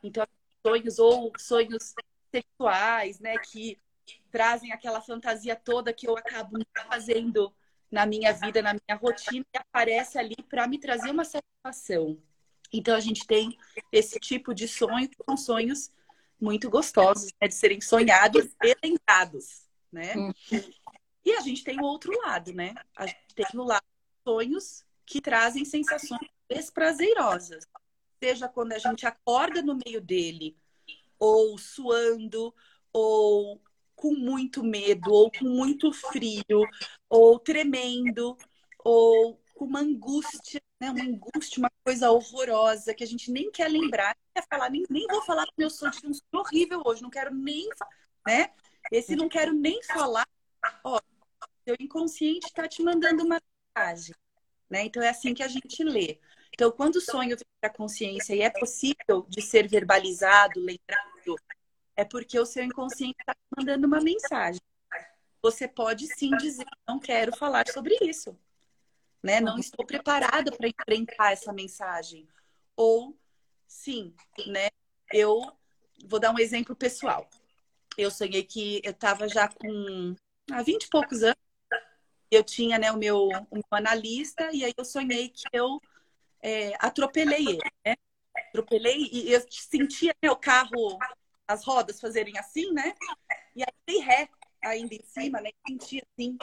Então, sonhos ou sonhos sexuais, né? Que trazem aquela fantasia toda que eu acabo fazendo na minha vida, na minha rotina, e aparece ali para me trazer uma satisfação. Então, a gente tem esse tipo de sonho, que são sonhos muito gostosos, né? De serem sonhados e lembrados, né? Uhum. E a gente tem o outro lado, né? A gente tem no lado sonhos que trazem sensações desprazerosas. Seja quando a gente acorda no meio dele, ou suando, ou com muito medo, ou com muito frio, ou tremendo, ou com uma angústia, né? Uma angústia, uma coisa horrorosa que a gente nem quer lembrar, nem quer falar, nem, nem vou falar pro meu sonho, é um sonho horrível hoje, não quero nem, né? Esse não quero nem falar. Ó, seu inconsciente está te mandando uma mensagem, né? Então é assim que a gente lê. Então, quando o sonho vem para a consciência e é possível de ser verbalizado, lembrado, é porque o seu inconsciente está mandando uma mensagem. Você pode sim dizer, não quero falar sobre isso né? Não estou preparada para enfrentar essa mensagem. Ou sim, né? Eu vou dar um exemplo pessoal. Eu sonhei que eu estava já com há 20 e poucos anos. Eu tinha né, o, meu, o meu analista, e aí eu sonhei que eu é, atropelei ele, né? Atropelei e eu sentia meu né, carro, as rodas fazerem assim, né? E aí dei ré ainda em cima, né? Sentia assim.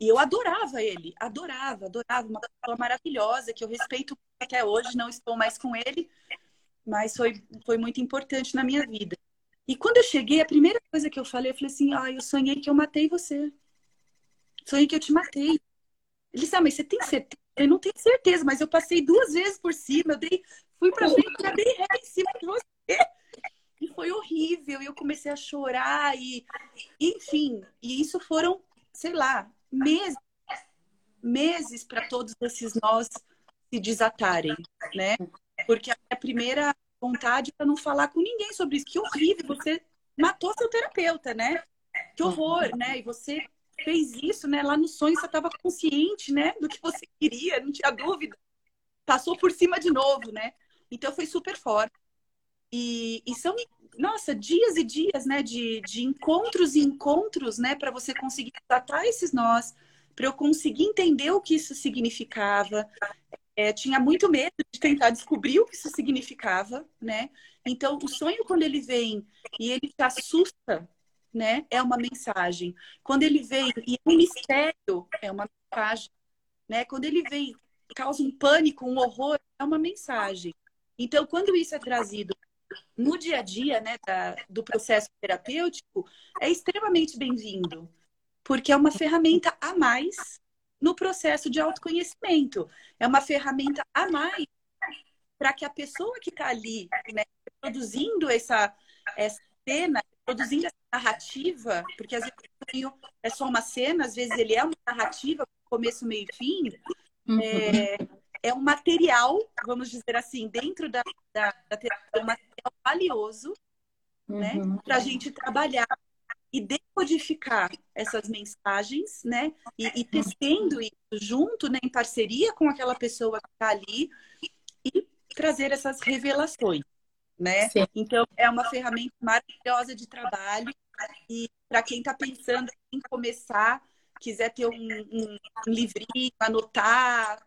E eu adorava ele, adorava, adorava, uma pessoa maravilhosa que eu respeito até hoje, não estou mais com ele, mas foi, foi muito importante na minha vida. E quando eu cheguei, a primeira coisa que eu falei, eu falei assim: ah, eu sonhei que eu matei você. Sonhei que eu te matei. Ele disse: ah, mas você tem certeza? Eu não tenho certeza, mas eu passei duas vezes por cima, eu dei, fui pra frente, eu dei ré em cima de você. Foi horrível, e eu comecei a chorar, e enfim, e isso foram, sei lá, meses, meses para todos esses nós se desatarem, né? Porque a primeira vontade é não falar com ninguém sobre isso. Que horrível, você matou seu terapeuta, né? Que horror, né? E você fez isso, né? Lá no sonho você estava consciente, né? Do que você queria, não tinha dúvida. Passou por cima de novo, né? Então foi super forte. E, e são, nossa, dias e dias, né? De, de encontros e encontros, né? Para você conseguir tratar esses nós, para eu conseguir entender o que isso significava. É, tinha muito medo de tentar descobrir o que isso significava, né? Então, o sonho, quando ele vem e ele te assusta, né? É uma mensagem. Quando ele vem e é um mistério, é uma mensagem. Né? Quando ele vem causa um pânico, um horror, é uma mensagem. Então, quando isso é trazido no dia a dia né, da, do processo terapêutico é extremamente bem-vindo, porque é uma ferramenta a mais no processo de autoconhecimento. É uma ferramenta a mais para que a pessoa que está ali né, produzindo essa, essa cena, produzindo essa narrativa, porque às vezes é só uma cena, às vezes ele é uma narrativa, começo, meio e fim, uhum. é, é um material, vamos dizer assim, dentro da, da, da terapia, um material valioso, né, uhum. né, para a gente trabalhar e decodificar essas mensagens, né, e, e tecendo isso junto, né, em parceria com aquela pessoa que está ali e trazer essas revelações, né? Sim. Então é uma ferramenta maravilhosa de trabalho e para quem está pensando em começar, quiser ter um, um, um livrinho, anotar,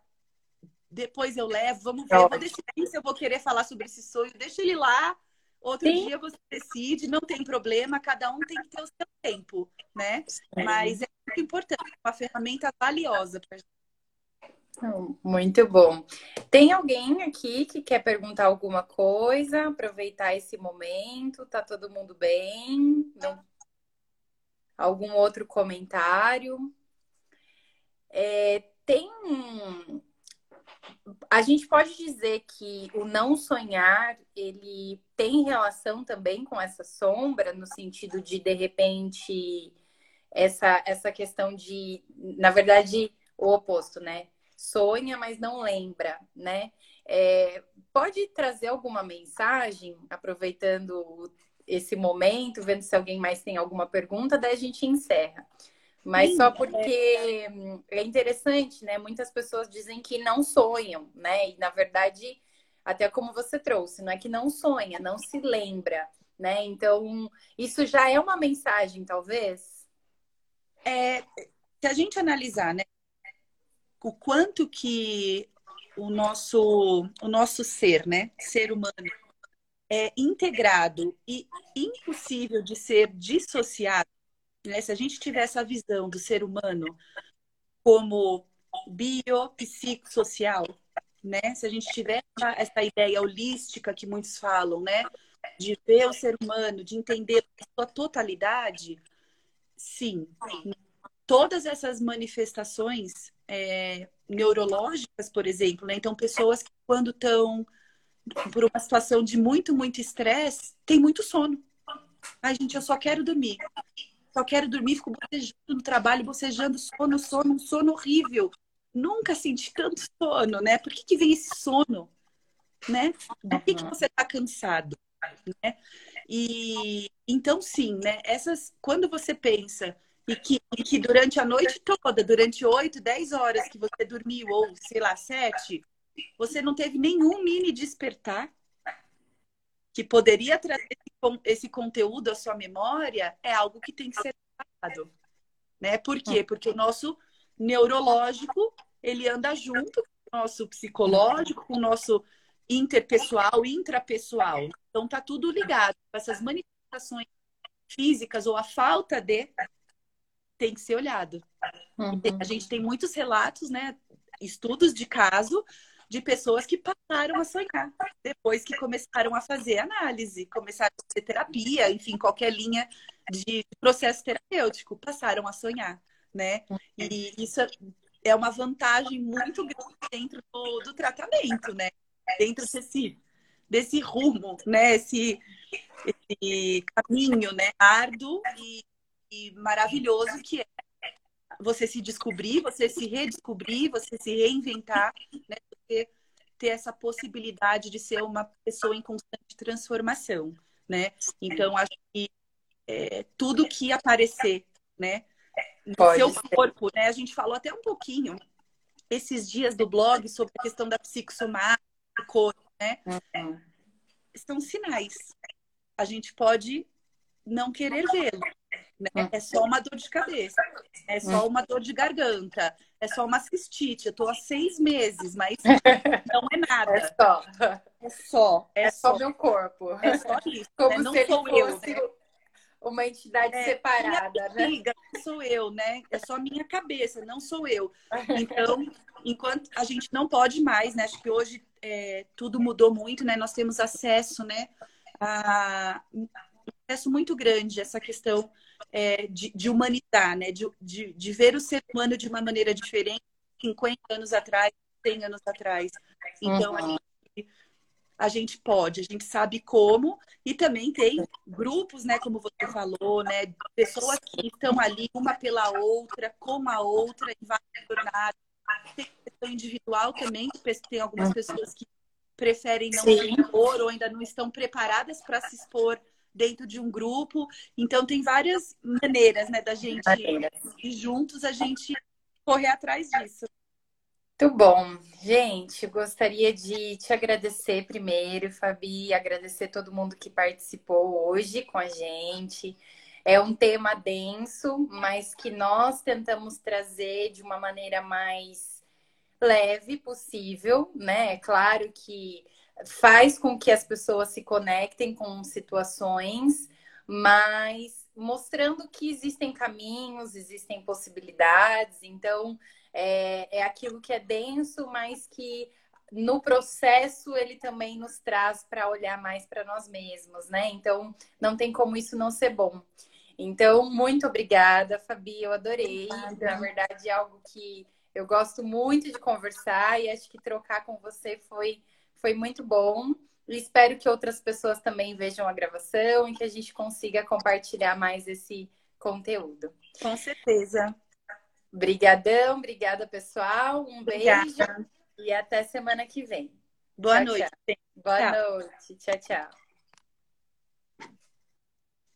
depois eu levo, vamos ver. Vou decidir se eu vou querer falar sobre esse sonho. Deixa ele lá. Outro Sim. dia você decide, não tem problema, cada um tem que ter o seu tempo, né? Sim. Mas é muito importante, uma ferramenta valiosa para gente. Muito bom. Tem alguém aqui que quer perguntar alguma coisa? Aproveitar esse momento? Tá todo mundo bem? Não... Algum outro comentário? É, tem a gente pode dizer que o não sonhar, ele tem relação também com essa sombra, no sentido de, de repente, essa, essa questão de, na verdade, o oposto, né? Sonha, mas não lembra, né? É, pode trazer alguma mensagem, aproveitando esse momento, vendo se alguém mais tem alguma pergunta, daí a gente encerra. Mas Sim, só porque é interessante, né? Muitas pessoas dizem que não sonham, né? E na verdade, até como você trouxe, não é que não sonha, não se lembra, né? Então, isso já é uma mensagem, talvez? É, se a gente analisar, né? O quanto que o nosso, o nosso ser, né? Ser humano é integrado e impossível de ser dissociado né? Se a gente tiver essa visão do ser humano como biopsicossocial, né? Se a gente tiver essa ideia holística que muitos falam, né? De ver o ser humano, de entender a sua totalidade, sim. Todas essas manifestações é, neurológicas, por exemplo, né? Então, pessoas que quando estão por uma situação de muito, muito estresse, tem muito sono. Ai, gente, eu só quero dormir só quero dormir, fico bocejando no trabalho, bocejando, sono, sono, um sono horrível. Nunca senti tanto sono, né? Por que, que vem esse sono? Né? Do que, que você está cansado? Né? E então, sim, né? Essas, quando você pensa e que, e que durante a noite toda, durante 8, 10 horas que você dormiu, ou sei lá, 7, você não teve nenhum mini despertar que poderia trazer esse conteúdo à sua memória é algo que tem que ser tratado. Né? Por quê? Hum. Porque o nosso neurológico, ele anda junto com o nosso psicológico, com o nosso interpessoal, intrapessoal. Então tá tudo ligado. Essas manifestações físicas ou a falta de tem que ser olhado. Uhum. A gente tem muitos relatos, né? Estudos de caso de pessoas que passaram a sonhar depois que começaram a fazer análise, começaram a fazer terapia, enfim, qualquer linha de processo terapêutico, passaram a sonhar, né? E isso é uma vantagem muito grande dentro do, do tratamento, né? Dentro desse, desse rumo, né? Esse, esse caminho, né? Árduo e, e maravilhoso que é você se descobrir, você se redescobrir, você se reinventar, né? Você ter essa possibilidade de ser uma pessoa em constante transformação, né? Então, acho que é, tudo que aparecer, né? No Pode seu ser. corpo, né? A gente falou até um pouquinho esses dias do blog sobre a questão da psicossomática, né? Uhum. São sinais. A gente pode não querer vê-lo, né? Hum. É só uma dor de cabeça, é só hum. uma dor de garganta, é só uma cistite. Eu tô há seis meses, mas não é nada. É só. É só. É, é só. só meu corpo. É só isso. Como né? se ele fosse eu, uma entidade é, separada, né? Amiga, sou eu, né? É só minha cabeça, não sou eu. Então, enquanto a gente não pode mais, né? Acho que hoje é, tudo mudou muito, né? Nós temos acesso, né? A um acesso muito grande essa questão é, de, de, humanizar, né? De, de, de, ver o ser humano de uma maneira diferente 50 anos atrás, 100 anos atrás. Então, uhum. a, gente, a, gente, pode, a gente sabe como, e também tem grupos, né? Como você falou, né? Pessoas que estão ali uma pela outra, com a outra, em várias jornadas. Tem questão individual também, tem algumas uhum. pessoas que preferem não Sim. se expor ou ainda não estão preparadas para se expor dentro de um grupo. Então tem várias maneiras, né, da gente e juntos a gente correr atrás disso. Muito bom. Gente, gostaria de te agradecer primeiro, Fabi, agradecer todo mundo que participou hoje com a gente. É um tema denso, mas que nós tentamos trazer de uma maneira mais leve possível, né? É claro que faz com que as pessoas se conectem com situações, mas mostrando que existem caminhos, existem possibilidades. Então, é, é aquilo que é denso, mas que no processo ele também nos traz para olhar mais para nós mesmos, né? Então, não tem como isso não ser bom. Então, muito obrigada, Fabi, eu adorei. Na verdade, é algo que eu gosto muito de conversar e acho que trocar com você foi foi muito bom. E espero que outras pessoas também vejam a gravação e que a gente consiga compartilhar mais esse conteúdo. Com certeza. Obrigadão, obrigada, pessoal. Um Obrigada. beijo e até semana que vem. Boa Tchau, noite. tchau. Boa noite. Tchau, tchau.